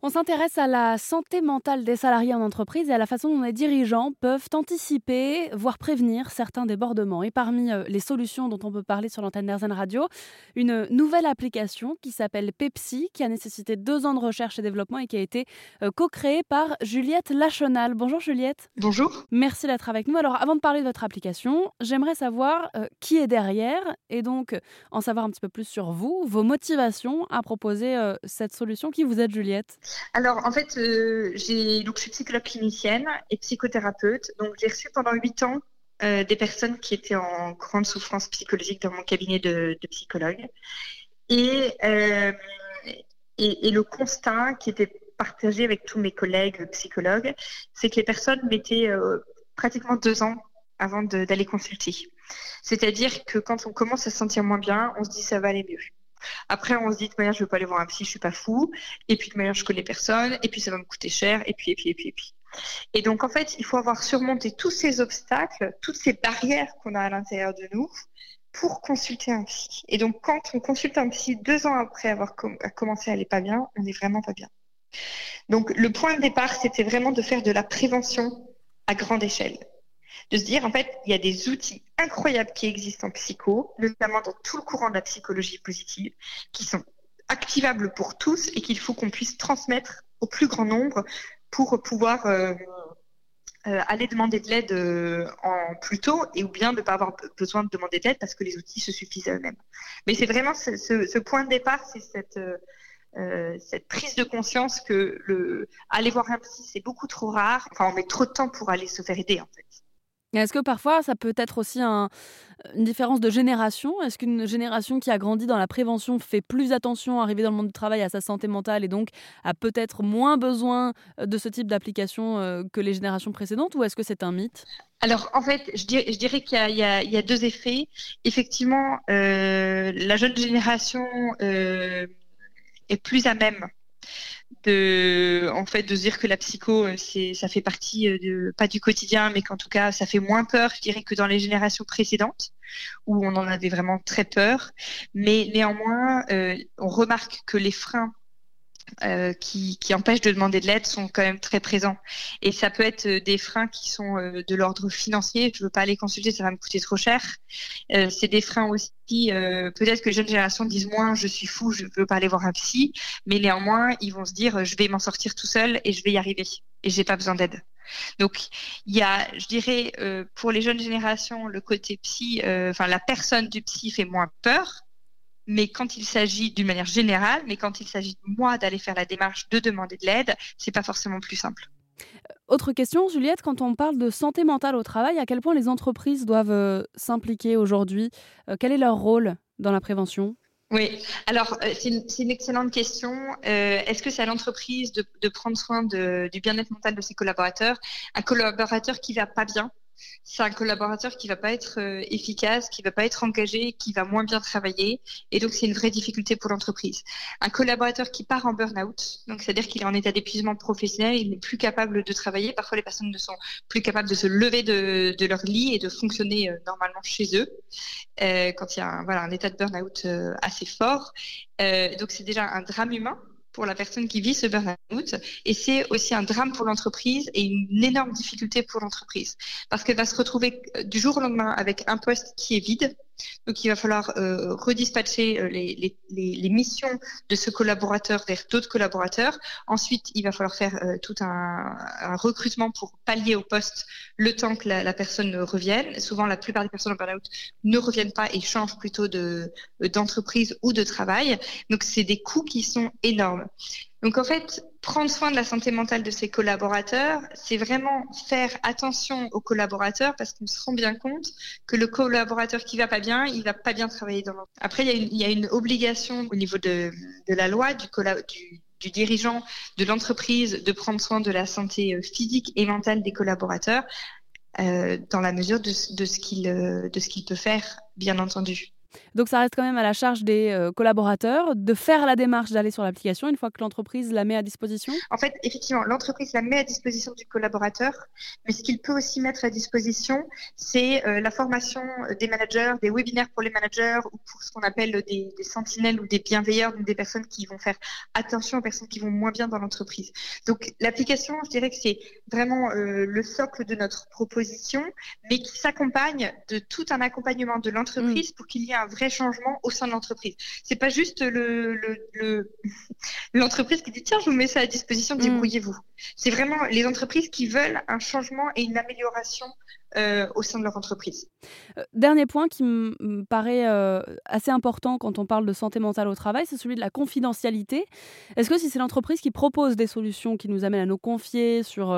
On s'intéresse à la santé mentale des salariés en entreprise et à la façon dont les dirigeants peuvent anticiper, voire prévenir certains débordements. Et parmi euh, les solutions dont on peut parler sur l'antenne d'Airzen Radio, une nouvelle application qui s'appelle Pepsi, qui a nécessité deux ans de recherche et développement et qui a été euh, co-créée par Juliette Lachenal. Bonjour Juliette. Bonjour. Merci d'être avec nous. Alors avant de parler de votre application, j'aimerais savoir euh, qui est derrière et donc en savoir un petit peu plus sur vous, vos motivations à proposer cette solution. Qui vous êtes Juliette? Alors, en fait, euh, j'ai donc je suis psychologue clinicienne et psychothérapeute. Donc, j'ai reçu pendant huit ans euh, des personnes qui étaient en grande souffrance psychologique dans mon cabinet de, psychologue. Euh, et, et, le constat qui était partagé avec tous mes collègues psychologues, c'est que les personnes mettaient pratiquement deux ans avant d'aller consulter. C'est-à-dire que quand on commence à se sentir moins bien, on se dit ça va aller mieux. Après, on se dit de manière, je veux pas aller voir un psy, je suis pas fou. Et puis de manière, je connais personne. Et puis ça va me coûter cher. Et puis, et puis, et puis, et puis. Et donc, en fait, il faut avoir surmonté tous ces obstacles, toutes ces barrières qu'on a à l'intérieur de nous pour consulter un psy. Et donc, quand on consulte un psy deux ans après avoir commencé à aller pas bien, on n'est vraiment pas bien. Donc, le point de départ, c'était vraiment de faire de la prévention à grande échelle de se dire, en fait, il y a des outils incroyables qui existent en psycho, notamment dans tout le courant de la psychologie positive, qui sont activables pour tous et qu'il faut qu'on puisse transmettre au plus grand nombre pour pouvoir euh, euh, aller demander de l'aide euh, en plus tôt et ou bien ne pas avoir besoin de demander de l'aide parce que les outils se suffisent à eux-mêmes. Mais c'est vraiment ce, point de départ, c'est cette prise de conscience que le aller voir un psy c'est beaucoup trop rare. Enfin, on met trop de temps pour aller se faire aider en fait. Est-ce que parfois ça peut être aussi une différence de génération? Est-ce qu'une génération qui a grandi dans la prévention fait plus attention à arriver dans le monde du travail, à sa santé mentale et donc a peut-être moins besoin de ce type d'application euh, que les générations précédentes ou est-ce que c'est un mythe? Alors, en fait, je dirais, qu'il y, a deux effets. Effectivement, euh, la jeune génération euh, est plus à même de en fait de dire que la psycho euh, c'est ça fait partie euh, de pas du quotidien mais qu'en tout cas ça fait moins peur je dirais que dans les générations précédentes où on en avait vraiment très peur. Mais néanmoins euh, on remarque que les freins euh, qui, qui, empêchent de demander de l'aide sont quand même très présents. Et ça peut être euh, des freins qui sont euh, de l'ordre financier. Je veux pas aller consulter, ça va me coûter trop cher. c'est des freins aussi. Peut-être que les jeunes générations disent moins, je suis fou, je veux pas aller voir un psy, mais néanmoins ils vont se dire, je vais m'en sortir tout seul et je vais y arriver et j'ai pas besoin d'aide. Donc, il y a, je dirais, pour les jeunes générations, le côté psy, enfin la personne du psy fait moins peur, mais quand il s'agit d'une manière générale, mais quand il s'agit de moi d'aller faire la démarche de demander de l'aide, c'est pas forcément plus simple. Euh, autre question, Juliette, quand on parle de santé mentale au travail, à quel point les entreprises doivent euh, s'impliquer aujourd'hui? Euh, Quel est leur rôle dans la prévention? Oui, alors c'est une, excellente question. Est-ce que c'est à l'entreprise de, de, prendre soin de, du bien-être mental de ses collaborateurs? Un collaborateur qui va pas bien, c'est un collaborateur qui va pas être euh, efficace, qui va pas être engagé, qui va moins bien travailler, et donc c'est une vraie difficulté pour l'entreprise. Un collaborateur qui part en burn-out, donc c'est-à-dire qu'il est en état d'épuisement professionnel, il n'est plus capable de travailler. Parfois, les personnes ne sont plus capables de se lever de, leur lit et de fonctionner euh, normalement chez eux euh, quand il y a un, état de burn-out assez fort. donc c'est déjà un drame humain pour la personne qui vit ce burn-out et c'est aussi un drame pour l'entreprise et une énorme difficulté pour l'entreprise parce qu'elle va se retrouver euh, du jour au lendemain avec un poste qui est vide. Donc il va falloir euh, redispatcher euh, les, les, les, missions de ce collaborateur vers d'autres collaborateurs. Ensuite, il va falloir faire tout un, un, recrutement pour pallier au poste le temps que la, la, personne revienne. Souvent, la plupart des personnes en burn-out ne reviennent pas et changent plutôt de d'entreprise ou de travail. Donc c'est des coûts qui sont énormes. Donc en fait, prendre soin de la santé mentale de ses collaborateurs, c'est vraiment faire attention aux collaborateurs parce qu'on se rend bien compte que le collaborateur qui va pas bien, il va pas bien travailler dans l'entreprise. Après, il y, a une, obligation au niveau de, la loi du, du, dirigeant de l'entreprise de prendre soin de la santé euh, physique et mentale des collaborateurs euh, dans la mesure euh, de ce qu'il peut faire, bien entendu. Donc ça reste quand même à la charge des euh, collaborateurs de faire la démarche d'aller sur l'application une fois que l'entreprise la met à disposition En fait, effectivement, l'entreprise la met à disposition du collaborateur, mais ce qu'il peut aussi mettre à disposition, c'est euh, la formation des managers, des webinaires pour les managers ou pour ce qu'on appelle des, des, sentinelles ou des bienveilleurs, donc des personnes qui vont faire attention aux personnes qui vont moins bien dans l'entreprise. Donc l'application, je dirais que c'est vraiment euh, le socle de notre proposition, mais qui s'accompagne de tout un accompagnement de l'entreprise mm. pour qu'il y ait un vrai changement au sein de l'entreprise. C'est pas juste le, l'entreprise qui dit tiens je vous mets ça à disposition, mm. débrouillez-vous. C'est vraiment les entreprises qui veulent un changement et une amélioration euh, au sein de leur entreprise. Euh, dernier point qui me paraît euh, assez important quand on parle de santé mentale au travail, c'est celui de la confidentialité. Est-ce que si c'est l'entreprise qui propose des solutions qui nous amènent à nous confier sur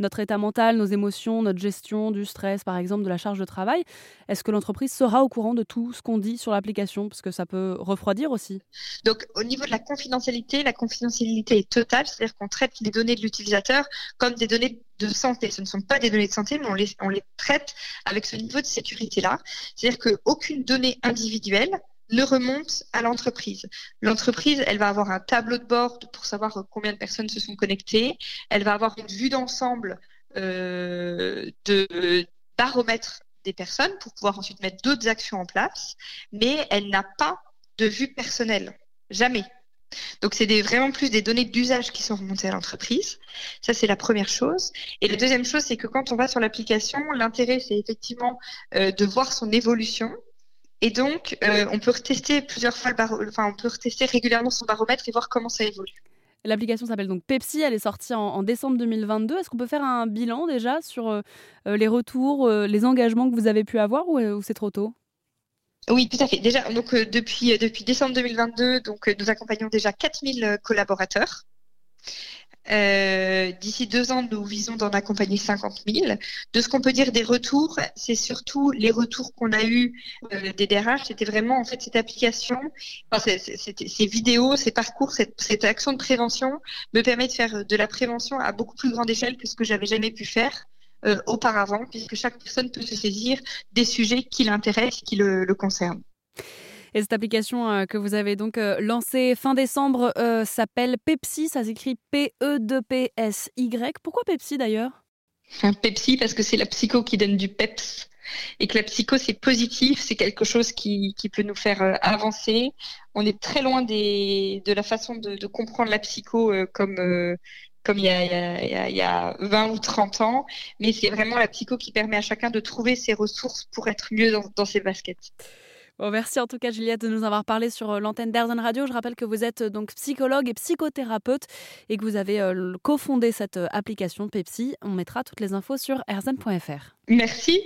notre état mental, nos émotions, notre gestion du stress, par exemple, de la charge de travail, est-ce que l'entreprise sera au courant de tout ce qu'on dit sur l'application? Parce que ça peut refroidir aussi. Donc, au niveau de la confidentialité, la confidentialité est totale, c'est-à-dire qu'on traite les données de l'utilisateur comme des données de santé. Ce ne sont pas des données de santé, mais on les, on les traite avec ce niveau de sécurité-là. C'est-à-dire qu'aucune donnée individuelle ne remonte à l'entreprise. L'entreprise, elle va avoir un tableau de bord pour savoir combien de personnes se sont connectées. Elle va avoir une vue d'ensemble euh, de baromètre des personnes pour pouvoir ensuite mettre d'autres actions en place, mais elle n'a pas de vue personnelle. Jamais. Donc, c'est vraiment plus des données d'usage qui sont remontées à l'entreprise. Ça, c'est la première chose. Et la deuxième chose, c'est que quand on va sur l'application, l'intérêt, c'est effectivement euh, de voir son évolution. Et donc, euh, on peut retester plusieurs fois le enfin, on peut retester régulièrement son baromètre et voir comment ça évolue. L'application s'appelle donc Pepsi, elle est sortie en, décembre 2022. Est-ce qu'on peut faire un bilan déjà sur euh, les retours, les engagements que vous avez pu avoir ou c'est trop tôt? Oui, tout à fait. Déjà, donc euh, depuis euh, depuis décembre 2022, donc euh, nous accompagnons déjà 4000 collaborateurs. D'ici deux ans, nous visons d'en accompagner 50 000. De ce qu'on peut dire des retours, c'est surtout les retours qu'on a eus des DRH. C'était vraiment en fait cette application, ces vidéos, ces parcours, cette, cette, action de prévention me permet de faire de la prévention à beaucoup plus grande échelle que ce que j'avais jamais pu faire. Euh, auparavant, puisque chaque personne peut se saisir des sujets qui l'intéressent, qui le, concernent. Et cette application euh, que vous avez donc euh, lancée fin décembre s'appelle Pepsi, ça s'écrit P-E-2-P-S-Y. Pourquoi Pepsi d'ailleurs? Pepsi parce que c'est la psycho qui donne du peps et que la psycho c'est positif, c'est quelque chose qui, peut nous faire avancer. On est très loin des, de la façon de, comprendre la psycho comme comme il y, a, il, y a, 20 ou 30 ans, mais c'est vraiment la psycho qui permet à chacun de trouver ses ressources pour être mieux dans, ses baskets. Bon, merci en tout cas Juliette de nous avoir parlé sur euh, l'antenne d'Airzen Radio. Je rappelle que vous êtes euh, donc psychologue et psychothérapeute et que vous avez euh, cofondé cette application Pepsi. On mettra toutes les infos sur airzen.fr. Merci.